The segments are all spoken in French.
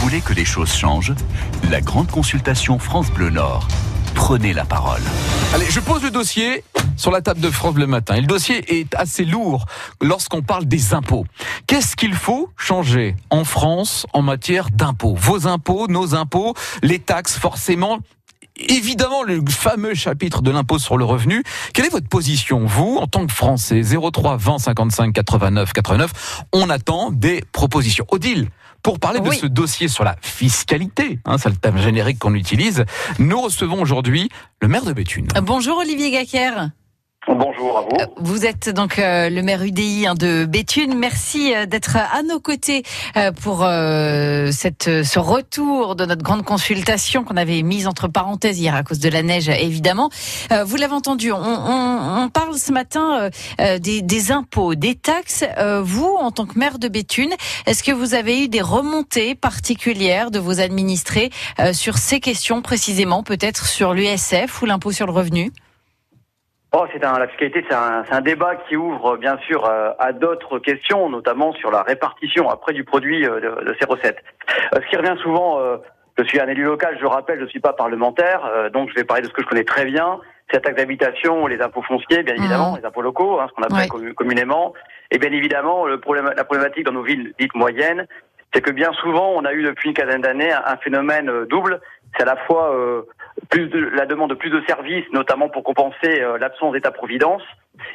voulez que les choses changent La grande consultation France Bleu Nord. Prenez la parole. Allez, je pose le dossier sur la table de France le matin. Et le dossier est assez lourd lorsqu'on parle des impôts. Qu'est-ce qu'il faut changer en France en matière d'impôts? Vos impôts, nos impôts, les taxes, forcément, évidemment le fameux chapitre de l'impôt sur le revenu. Quelle est votre position, vous, en tant que Français? 03 20 55 89 89. On attend des propositions. Odile, pour parler de ce dossier sur la fiscalité, hein, c'est le thème générique qu'on utilise, nous recevons aujourd'hui le maire de Béthune. Bonjour Olivier Gacker. Bonjour à vous. Euh, vous êtes donc euh, le maire UDI hein, de Béthune. Merci euh, d'être à nos côtés pour ce retour de notre grande consultation qu'on avait mise entre parenthèses hier à cause de la neige, évidemment. Vous l'avez entendu, on, parle ce matin des, des, impôts, des taxes. Vous, en tant que maire de Béthune, est-ce que vous avez eu des remontées particulières de vos administrés sur ces questions précisément, peut-être sur l'USF ou l'impôt sur le revenu? Oh, c'est un, la fiscalité, c'est un, un, débat qui ouvre bien sûr euh, à d'autres questions, notamment sur la répartition après du produit euh, de, de, ces recettes. Euh, ce qui revient souvent, je suis un élu local, je rappelle, je ne suis pas parlementaire, donc je vais parler de ce que je connais très bien, c'est la taxe d'habitation, les impôts fonciers, bien évidemment, mmh. les impôts locaux, hein, ce qu'on appelle communément, et bien évidemment le problème, la problématique dans nos villes dites moyennes, c'est que bien souvent on a eu depuis une quinzaine d'années un, phénomène double, c'est à la fois plus de, la demande de plus de services, notamment pour compenser euh, l'absence d'État-providence,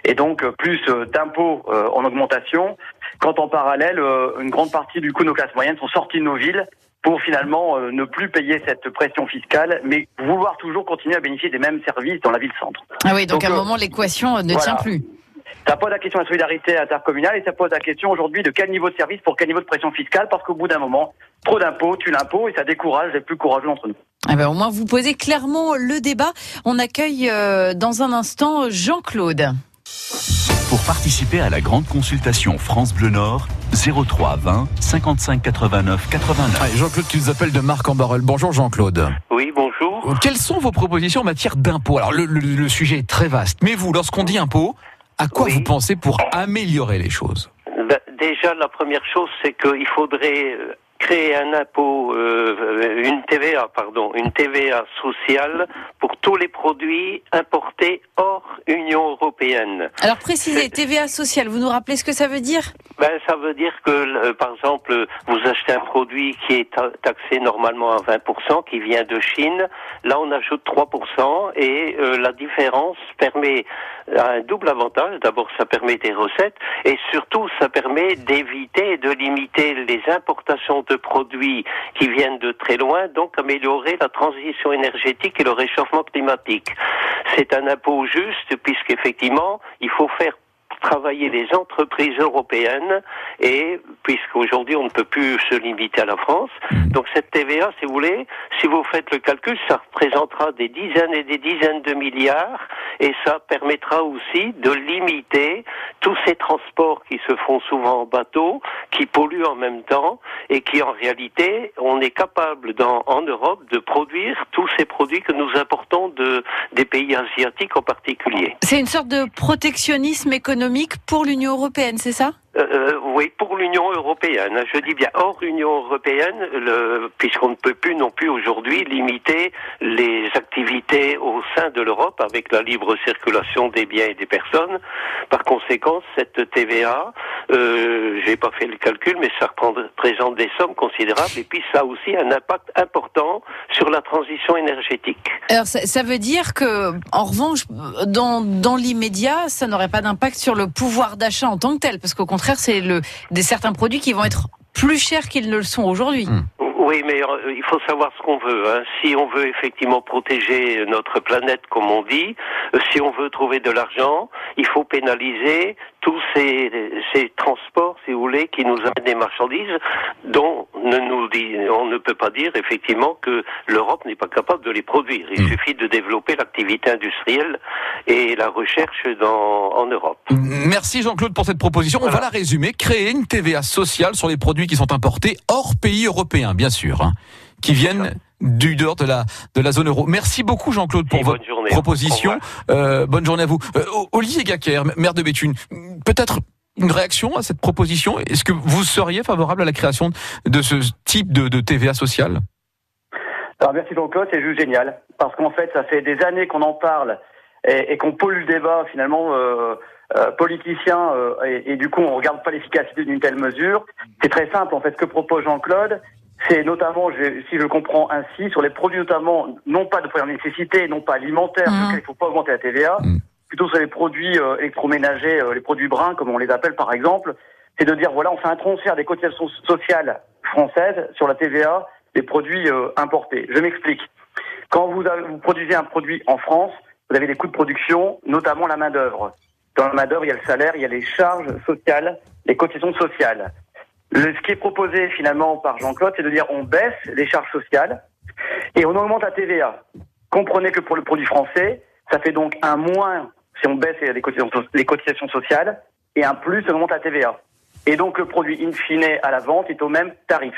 et donc euh, plus euh, d'impôts en augmentation, quand en parallèle, une grande partie du coup nos classes moyennes sont sorties de nos villes pour finalement ne plus payer cette pression fiscale, mais vouloir toujours continuer à bénéficier des mêmes services dans la ville-centre. Ah oui, donc, à un moment, l'équation ne tient plus. Ça pose la question de la solidarité intercommunale et ça pose la question aujourd'hui de quel niveau de service pour quel niveau de pression fiscale, parce qu'au bout d'un moment, trop d'impôts tue l'impôt et ça décourage les plus courageux d'entre nous. Eh ben, au moins, vous posez clairement le débat. On accueille euh, dans un instant Jean-Claude. Pour participer à la grande consultation France Bleu Nord, 03 20 55 89 89. Jean-Claude qui nous appelle de Marc en Barrel. Bonjour Jean-Claude. Oui, bonjour. Quelles sont vos propositions en matière d'impôts? Alors le, sujet est très vaste, mais vous, lorsqu'on dit impôt, à quoi vous pensez pour améliorer les choses ben, Déjà, la première chose, c'est qu'il faudrait euh, créer un impôt, euh, une TVA, pardon, une TVA sociale pour tous les produits importés hors Union européenne. Alors précisez, TVA sociale, vous nous rappelez ce que ça veut dire? Ben, Ça veut dire que, euh, par exemple, vous achetez un produit qui est taxé normalement à 20%, qui vient de Chine, là on ajoute 3%, et euh, la différence permet un double avantage. D'abord, ça permet des recettes, et surtout, ça permet d'éviter et de limiter les importations de produits qui viennent de très loin, donc améliorer la transition énergétique et le réchauffement climatique. C'est un impôt juste puisqu'effectivement, il faut faire travailler les entreprises européennes et puisqu'aujourd'hui on ne peut plus se limiter à la France, mm. donc cette TVA, si vous voulez, si vous faites le calcul, ça représentera des dizaines et des dizaines de milliards et ça permettra aussi de limiter tous ces transports qui se font souvent en bateau, qui polluent en même temps et qui en réalité, on est capable dans, en Europe de produire tous ces produits que nous importons de, des pays asiatiques en particulier. C'est une sorte de protectionnisme économique pour l'Union européenne, c'est ça? Euh, oui, pour l'Union européenne. Je dis bien hors Union européenne, puisqu'on ne peut plus non plus aujourd'hui limiter les activités au sein de l'Europe avec la libre circulation des biens et des personnes. Par conséquent, cette TVA, euh, j'ai pas fait le calcul, mais ça représente des sommes considérables et puis ça a aussi un impact important sur la transition énergétique. Alors ça, veut dire que, en revanche, dans l'immédiat, ça n'aurait pas d'impact sur le pouvoir d'achat en tant que tel, parce qu'au contraire c'est le, des certains produits qui vont être plus chers qu'ils ne le sont aujourd'hui. Hmm. Oui, mais euh, il faut savoir ce qu'on veut. Hein. Si on veut effectivement protéger notre planète, comme on dit, euh, si on veut trouver de l'argent, il faut pénaliser tous ces, ces, transports, si vous voulez, qui nous amènent des marchandises, dont ne nous dit, on ne peut pas dire effectivement que l'Europe n'est pas capable de les produire. Il hmm. suffit de développer l'activité industrielle et la recherche dans, en Europe. Merci Jean-Claude pour cette proposition. On va la résumer. Créer une TVA sociale sur les produits qui sont importés hors pays européens, bien sûr, hein, qui viennent du dehors de la de la zone euro. Merci beaucoup Jean-Claude pour votre proposition. Euh, bonne journée à vous. Euh, Olivier Gacker, maire de Béthune, peut-être une réaction à cette proposition? Est-ce que vous seriez favorable à la création de ce type de, de TVA sociale Alors merci Jean-Claude, c'est juste génial. Parce qu'en fait, ça fait des années qu'on en parle et, et qu'on pollue le débat finalement euh, euh, politicien euh, et, et, du coup on regarde pas l'efficacité d'une telle mesure. C'est très simple en fait. Ce que propose Jean-Claude, c'est notamment, je, si je comprends ainsi, sur les produits notamment non pas de première nécessité, non pas alimentaires, sur lesquels il faut pas augmenter la TVA, Mhm. plutôt sur les produits euh, électroménagers, euh, les produits bruns comme on les appelle par exemple, c'est de dire voilà on fait un transfert des cotisations sociales françaises sur la TVA des produits euh, importés. Je m'explique. Quand vous, avez- vous produisez un produit en France, vous avez des coûts de production, notamment la main d'œuvre. Dans la main d'œuvre, il y a le salaire, il y a les charges sociales, les cotisations sociales. Le, ce qui est proposé finalement par Jean-Claude, c'est de dire on baisse les charges sociales et on augmente la TVA. Comprenez que pour le produit français, ça fait donc un moins si on baisse les cotisations, les cotisations sociales et un plus si on augmente la TVA. Et donc le produit in fine à la vente est au même tarif.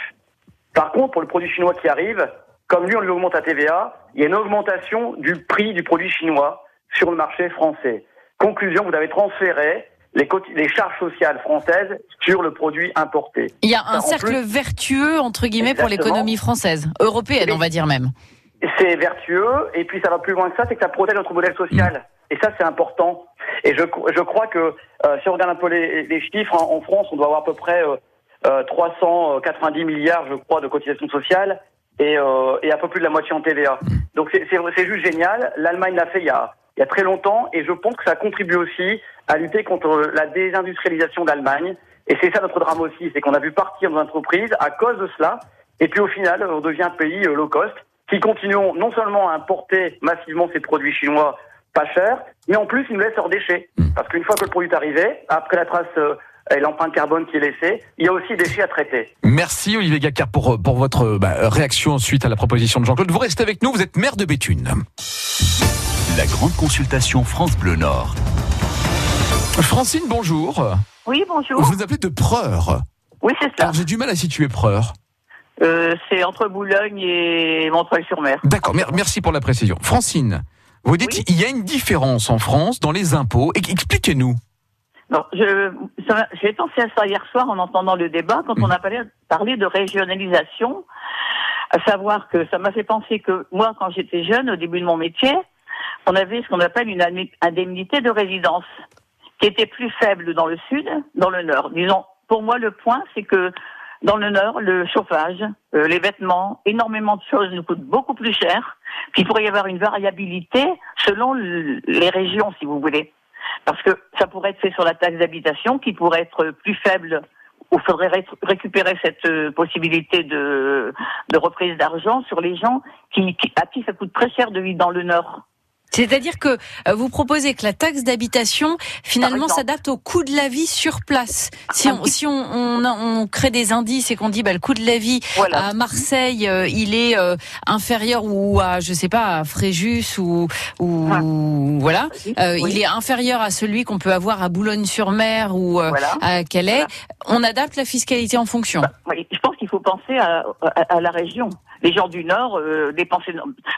Par contre, pour le produit chinois qui arrive, comme lui on lui augmente la TVA, il y a une augmentation du prix du produit chinois sur le marché français. Conclusion, vous avez transféré les, les charges sociales françaises sur le produit importé. Il y a un cercle plus- vertueux, entre guillemets, pour l'économie française, européenne, on va dire même. C'est vertueux, et puis ça va plus loin que ça, c'est que ça protège notre modèle social. Et ça, c'est important. Et je, je crois que euh, si on regarde un peu les, les chiffres, en, en France, on doit avoir à peu près euh, euh, 390 milliards, je crois, de cotisations sociales, et, euh, et un peu plus de la moitié en TVA. Donc c'est c'est- c'est juste génial. L'Allemagne l'a fait il y, a, il y a très longtemps, et je pense que ça contribue aussi à lutter contre la désindustrialisation d'Allemagne. Et c'est ça notre drame aussi, c'est qu'on a vu partir nos entreprises à cause de cela, et puis au final, on devient un pays euh, low cost, qui continuons non seulement à importer massivement ces produits chinois pas chers, mais en plus ils nous laissent leurs déchets. Parce qu'une fois que le produit est arrivé, après la trace euh, et l'empreinte carbone qui est laissée, il y a aussi des déchets à traiter. Merci Olivier Gacquard pour, pour votre bah, réaction suite à la proposition de Jean-Claude. Vous restez avec nous, vous êtes maire de Béthune. La grande consultation France Bleu Nord. Francine, bonjour. Oui, bonjour. Vous nous appelez de Preur. Oui, c'est ça. Alors j'ai du mal à situer Preur. Euh, c'est entre Boulogne et Montreuil-sur-Mer. D'accord, mer- merci pour la précision. Francine, vous dites Oui. il y a une différence en France dans les impôts. Expliquez-nous. Non, je, j'ai pensé à ça hier soir en entendant le débat quand on a parlé, parlé de régionalisation, à savoir que ça m'a fait penser que moi, quand j'étais jeune, au début de mon métier, on avait ce qu'on appelle une indemnité de résidence, qui était plus faible dans le sud, dans le nord. Disons, pour moi, le point, c'est que dans le nord, le chauffage, euh, les vêtements, énormément de choses nous coûtent beaucoup plus cher, qu'il pourrait y avoir une variabilité selon les régions, si vous voulez. Parce que ça pourrait être fait sur la taxe d'habitation, qui pourrait être plus faible, ou faudrait ré- récupérer cette euh, possibilité de, reprise d'argent sur les gens qui, à qui ça coûte très cher de vivre dans le Nord. C'est-à-dire que euh, vous proposez que la taxe d'habitation finalement s'adapte au coût de la vie sur place. Si on, si on, on, on crée des indices et qu'on dit bah, le coût de la vie Voilà. à Marseille euh, il est euh, inférieur ou à je sais pas à Fréjus ou, ou Ah. voilà euh, Oui. il est inférieur à celui qu'on peut avoir à Boulogne-sur-Mer ou euh, Voilà. à Calais. On adapte la fiscalité en fonction. Oui, je pense qu'il faut penser à, à, à la région. Les gens du Nord euh, dépensaient.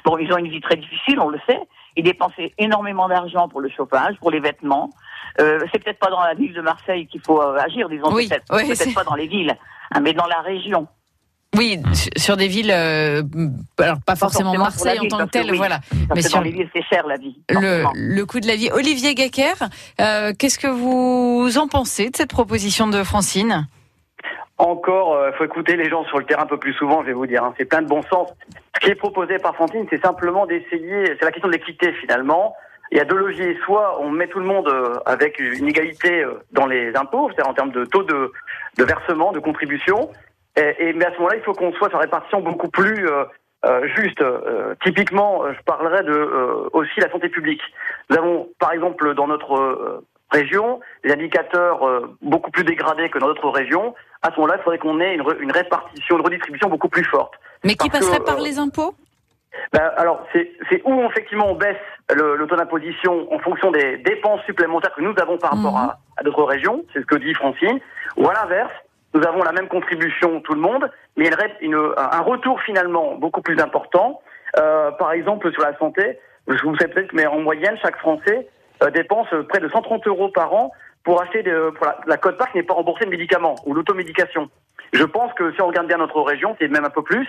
Bon, ils ont une vie très difficile, on le sait. Ils dépensaient énormément d'argent pour le chauffage, pour les vêtements. Euh, c'est peut-être pas dans la ville de Marseille qu'il faut euh, agir, disons Oui, peut-être. oui, peut-être pas dans les villes, hein, mais dans la région. Oui, sur- des villes, euh, alors pas forcément Marseille en tant que telle, oui. voilà. Mais sur dans les villes, c'est cher la vie. le, coût de la vie. Olivier Gacker, qu'est-ce que vous en pensez de cette proposition de Francine? Encore, il faut écouter les gens sur le terrain un peu plus souvent, je vais vous dire. hein. C'est plein de bon sens. Ce qui est proposé par Fantine, c'est simplement d'essayer, c'est la question de l'équité finalement. Il y a deux leviers. Soit on met tout le monde euh, avec une égalité euh, dans les impôts, c'est-à-dire en termes de taux de, de versement, de contribution. Et, et- mais à ce moment-là, il faut qu'on soit sur répartition beaucoup plus euh, euh, juste. Euh, typiquement, euh, je parlerai de euh, aussi la santé publique. Nous avons, par exemple, dans notre euh, région, des indicateurs euh, beaucoup plus dégradés que dans d'autres régions. À ce moment-là, il faudrait qu'on ait une, répartition, une redistribution beaucoup plus forte. Mais qui Parce que, passerait par euh, les impôts? Ben, alors, c'est où effectivement on baisse le, le taux d'imposition en fonction des dépenses supplémentaires que nous avons par rapport Mhm. à, à d'autres régions, c'est ce que dit Francine, ou à l'inverse, nous avons la même contribution tout le monde, mais une, une- un un retour finalement beaucoup plus important. Euh, par exemple, sur la santé, je vous sais peut-être, mais en moyenne, chaque Français euh, dépense près de 130 euros par an pour acheter la, la qui n'est pas remboursée de médicaments ou l'automédication. Je pense que si on regarde bien notre région, c'est même un peu plus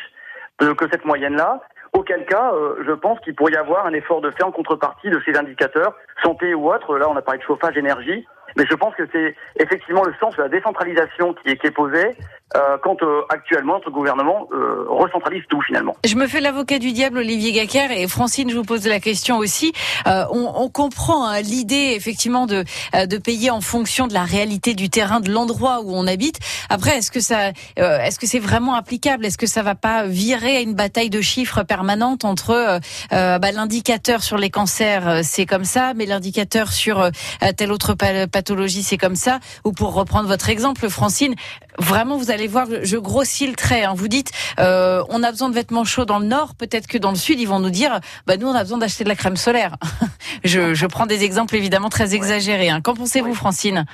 euh, que cette moyenne-là. Auquel cas, euh, je pense qu'il pourrait y avoir un effort de fait en contrepartie de ces indicateurs, santé ou autre. Là, on a parlé de chauffage, énergie. Mais je pense que c'est effectivement le sens de la décentralisation qui est, qui est posé euh, quand euh, actuellement notre gouvernement euh, recentralise tout finalement. Je me fais l'avocat du diable, Olivier Gacker, et Francine, je vous pose la question aussi. Euh, on, on, comprend hein, l'idée effectivement de, euh, de payer en fonction de la réalité du terrain, de l'endroit où on habite. Après, est-ce que ça, euh, est-ce que c'est vraiment applicable? Est-ce que ça va pas virer à une bataille de chiffres permanente entre bah, l'indicateur sur les cancers, c'est comme ça, mais l'indicateur sur telle autre pathologie, c'est comme ça? Ou pour reprendre votre exemple, Francine, vraiment, vous allez voir, je grossis le trait. Hein. Vous dites, euh, on a besoin de vêtements chauds dans le nord, peut-être que dans le sud, ils vont nous dire, bah nous, on a besoin d'acheter de la crème solaire. je, je, prends des exemples évidemment très exagérés. Hein. Qu'en pensez-vous, Francine?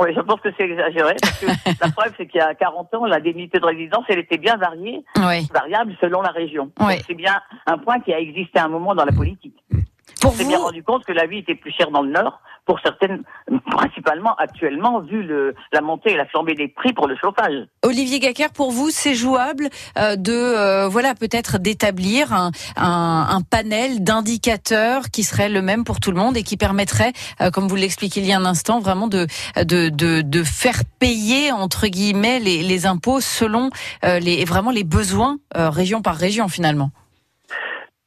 Oui, je pense que c'est exagéré. Parce que la preuve, c'est qu'il y a 40 ans, la débilité de résidence, elle était bien variée, oui. variable selon la région. Oui. C'est bien un point qui a existé à un moment dans la politique. Pour on s'est bien rendu compte que la vie était plus chère dans le Nord, pour certaines, principalement actuellement, vu le, la montée et la flambée des prix pour le chauffage. Olivier Gacker, pour vous, c'est jouable euh, de, euh, voilà, peut-être d'établir un, panel d'indicateurs qui serait le même pour tout le monde et qui permettrait, euh, comme vous l'expliquiez il y a un instant, vraiment de, faire payer, entre guillemets, les, les impôts selon euh, les, vraiment les besoins euh, région par région, finalement.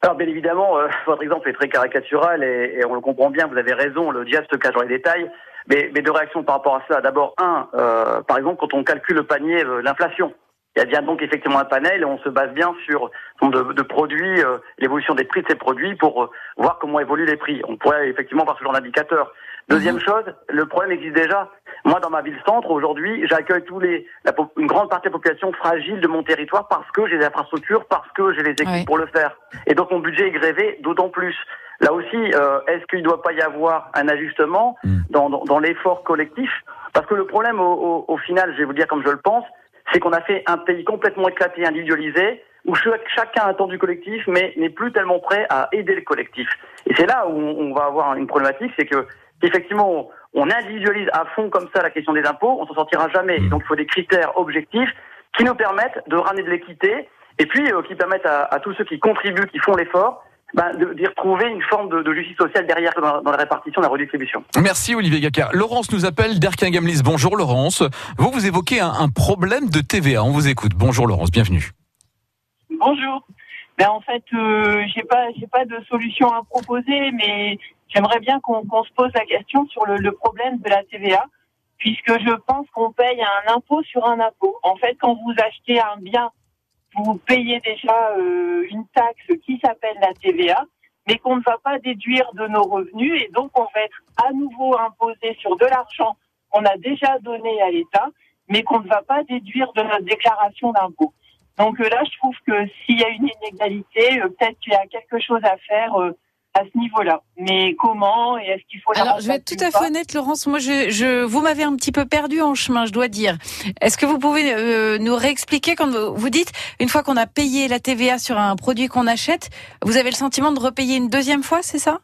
Alors bien évidemment, euh, votre exemple est très caricatural et, on le comprend bien, vous avez raison, le diable se cache dans les détails. Mais, mais deux réactions par rapport à cela. D'abord, un, euh, par exemple, quand on calcule le panier, euh, l'inflation. Il y a bien donc effectivement un panel et on se base bien sur de, de produits, euh, l'évolution des prix de ces produits pour voir comment évoluent les prix. On pourrait effectivement voir ce genre d'indicateur. Deuxième mmh. chose, le problème existe déjà. Moi, dans ma ville-centre, aujourd'hui, j'accueille tous les, la, une grande partie de la population fragile de mon territoire parce que j'ai des infrastructures, parce que j'ai les équipes Oui. pour le faire. Et donc, mon budget est grévé d'autant plus. Là aussi, euh, est-ce qu'il ne doit pas y avoir un ajustement dans, dans, dans l'effort collectif? Parce que le problème, au, au, au final, je vais vous dire comme je le pense, c'est qu'on a fait un pays complètement éclaté, individualisé, où chacun attend du collectif, mais n'est plus tellement prêt à aider le collectif. Et c'est là où on va avoir une problématique, c'est que effectivement, on individualise à fond comme ça la question des impôts, on s'en sortira jamais. Mmh. Donc il faut des critères objectifs qui nous permettent de ramener de l'équité et puis euh, qui permettent à, à, tous ceux qui contribuent, qui font l'effort, ben, d'y retrouver une forme de, de, justice sociale derrière dans, dans, la répartition, la redistribution. Merci Olivier Gaccard. Laurence nous appelle d'Erquin-Gamlis. Bonjour Laurence. Vous, vous évoquez un, un, problème de TVA. On vous écoute. Bonjour Laurence, bienvenue. Bonjour. Ben, en fait, euh, j'ai pas, j'ai pas de solution à proposer, mais j'aimerais bien qu'on qu se pose la question sur le, le, problème de la TVA, puisque je pense qu'on paye un impôt sur un impôt. En fait, quand vous achetez un bien, vous payez déjà euh, une taxe qui s'appelle la TVA, mais qu'on ne va pas déduire de nos revenus, et donc on va être à nouveau imposé sur de l'argent qu'on a déjà donné à l'État, mais qu'on ne va pas déduire de notre déclaration d'impôt. Donc euh, là, je trouve que s'il y a une inégalité, euh, peut-être qu'il y a quelque chose à faire euh, à ce niveau-là. Mais comment et est-ce qu'il faut Alors, je vais être tout à fait honnête, Laurence. Moi, je, je vous m'avez un petit peu perdu en chemin, je dois dire. Est-ce que vous pouvez euh, nous réexpliquer quand vous dites une fois qu'on a payé la TVA sur un produit qu'on achète, vous avez le sentiment de repayer une deuxième fois, c'est ça?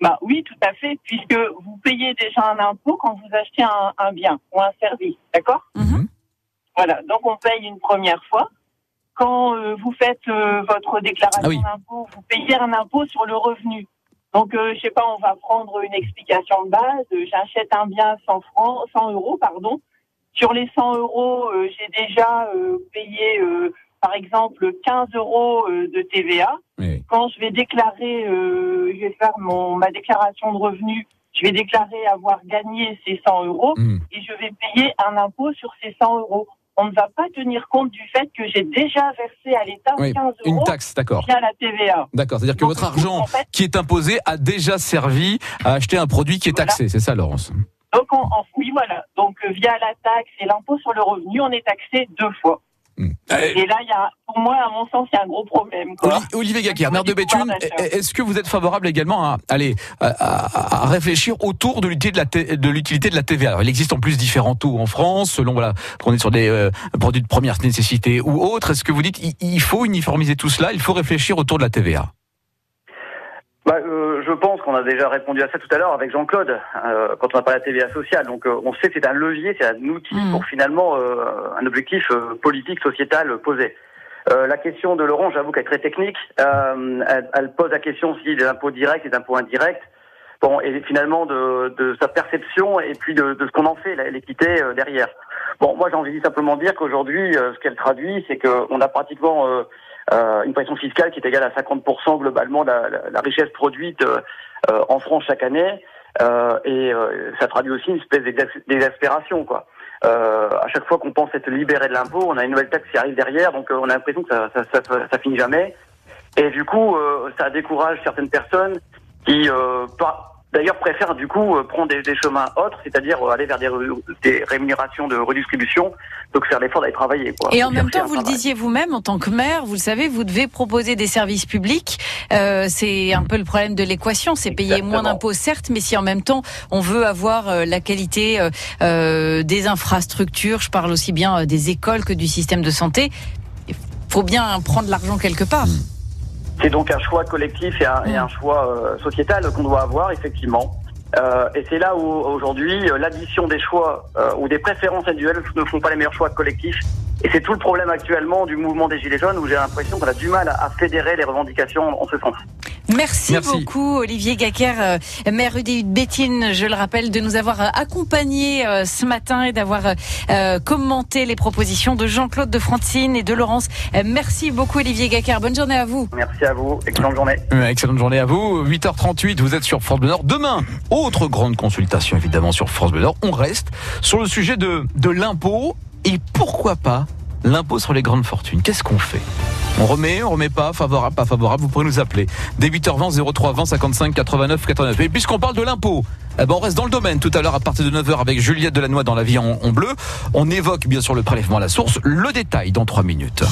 Bah oui, tout à fait, puisque vous payez déjà un impôt quand vous achetez un, un bien ou un service, d'accord? Mm -hmm. Voilà, donc on paye une première fois quand euh, vous faites euh, votre déclaration Ah oui. d'impôt, vous payez un impôt sur le revenu. Donc, euh, je sais pas, on va prendre une explication de base. Euh, J'achète un bien 100 francs, 100 euros, pardon. Sur les 100 euros, euh, j'ai déjà euh, payé, par exemple, 15 euros de TVA. Oui. Quand je vais déclarer, je vais faire mon ma déclaration de revenus, je vais déclarer avoir gagné ces 100 euros Mmh. et je vais payer un impôt sur ces 100 euros on ne va pas tenir compte du fait que j'ai déjà versé à l'État Oui, 15 euros Une taxe, d'accord. via la TVA. D'accord, c'est-à-dire que Donc, votre argent en fait- qui est imposé a déjà servi à acheter un produit qui est Voilà. taxé, c'est ça Laurence? Donc, on, oui, voilà. Donc, euh, via la taxe et l'impôt sur le revenu, on est taxé deux fois. Mmh. Et là, il y a, pour moi, à mon sens, il y a un gros problème. Quoi. Olivier Au maire de Béthune, est-ce que vous êtes favorable également à, allez, à, à- à réfléchir autour de l'utilité de la, T- de l'utilité de la TVA Alors, Il existe en plus différents taux en France, selon voilà, qu'on est sur des euh, produits de première nécessité ou autres. Est-ce que vous dites il, il faut uniformiser tout cela? Il faut réfléchir autour de la TVA Bah, euh, qu'on a déjà répondu à ça tout à l'heure avec Jean-Claude euh, quand on a parlé de la TVA sociale. Donc euh, on sait que c'est un levier, c'est un outil Mm. pour finalement euh, un objectif euh, politique, sociétal euh, posé. Euh, la question de Laurent, j'avoue qu'elle est très technique. Euh, elle, elle pose la question aussi des impôts directs et d'impôts indirects. Bon, et finalement de, de sa perception et puis de, de ce qu'on en fait, l'équité euh, derrière. Bon, moi j'ai envie de simplement dire qu'aujourd'hui, euh, ce qu'elle traduit, c'est qu'on a pratiquement euh, une pression fiscale qui est égale à 50% globalement de la, la- la richesse produite euh, en France chaque année. Euh, et euh, ça traduit aussi une espèce d'exas- d'exaspération, quoi. Euh, à chaque fois qu'on pense être libéré de l'impôt, on a une nouvelle taxe qui arrive derrière, donc euh, on a l'impression que ça, ça, ça, ça, finit jamais. Et du coup, euh, ça décourage certaines personnes qui, euh, pas- d'ailleurs, préfèrent du coup euh, prendre des, des chemins autres, c'est-à-dire euh, aller vers des, rémunérations de redistribution, donc faire l'effort d'aller travailler. Quoi, Et en même temps, vous le disiez vous-même, en tant que maire, vous le savez, vous devez proposer des services publics. Euh, c'est un peu le problème de l'équation, c'est payer moins d'impôts, certes, mais si en même temps on veut avoir euh, la qualité euh, des infrastructures, je parle aussi bien des écoles que du système de santé, il faut bien prendre l'argent quelque part. C'est donc un choix collectif et un, et un choix euh, sociétal qu'on doit avoir, effectivement. Euh, et c'est là où aujourd'hui euh, l'addition des choix euh, ou des préférences individuelles ne font pas les meilleurs choix collectifs. Et c'est tout le problème actuellement du mouvement des Gilets jaunes où j'ai l'impression qu'on a du mal à fédérer les revendications en ce sens. Merci, Merci. beaucoup Olivier Gacker, euh, maire UDU de Béthine, je le rappelle, de nous avoir euh, accompagnés euh, ce matin et d'avoir commenté les propositions de Jean-Claude de Francine et de Laurence. Merci beaucoup Olivier Gacker, bonne journée à vous. Merci à vous, excellente journée. Excellente journée à vous. 8h38, vous êtes sur France Bleu Nord. Demain, autre grande consultation évidemment sur France Bleu Nord. On reste sur le sujet de, de l'impôt et pourquoi pas l'impôt sur les grandes fortunes? Qu'est-ce qu'on fait? On remet, on remet pas, favorable, pas favorable, vous pourrez nous appeler. Dès 8h20, 03 20 55 89 89. Et puisqu'on parle de l'impôt, eh ben on reste dans le domaine tout à l'heure à partir de 9h avec Juliette Delannoy dans la vie en, en bleu. On évoque bien sûr le prélèvement à la source, le détail dans 3 minutes.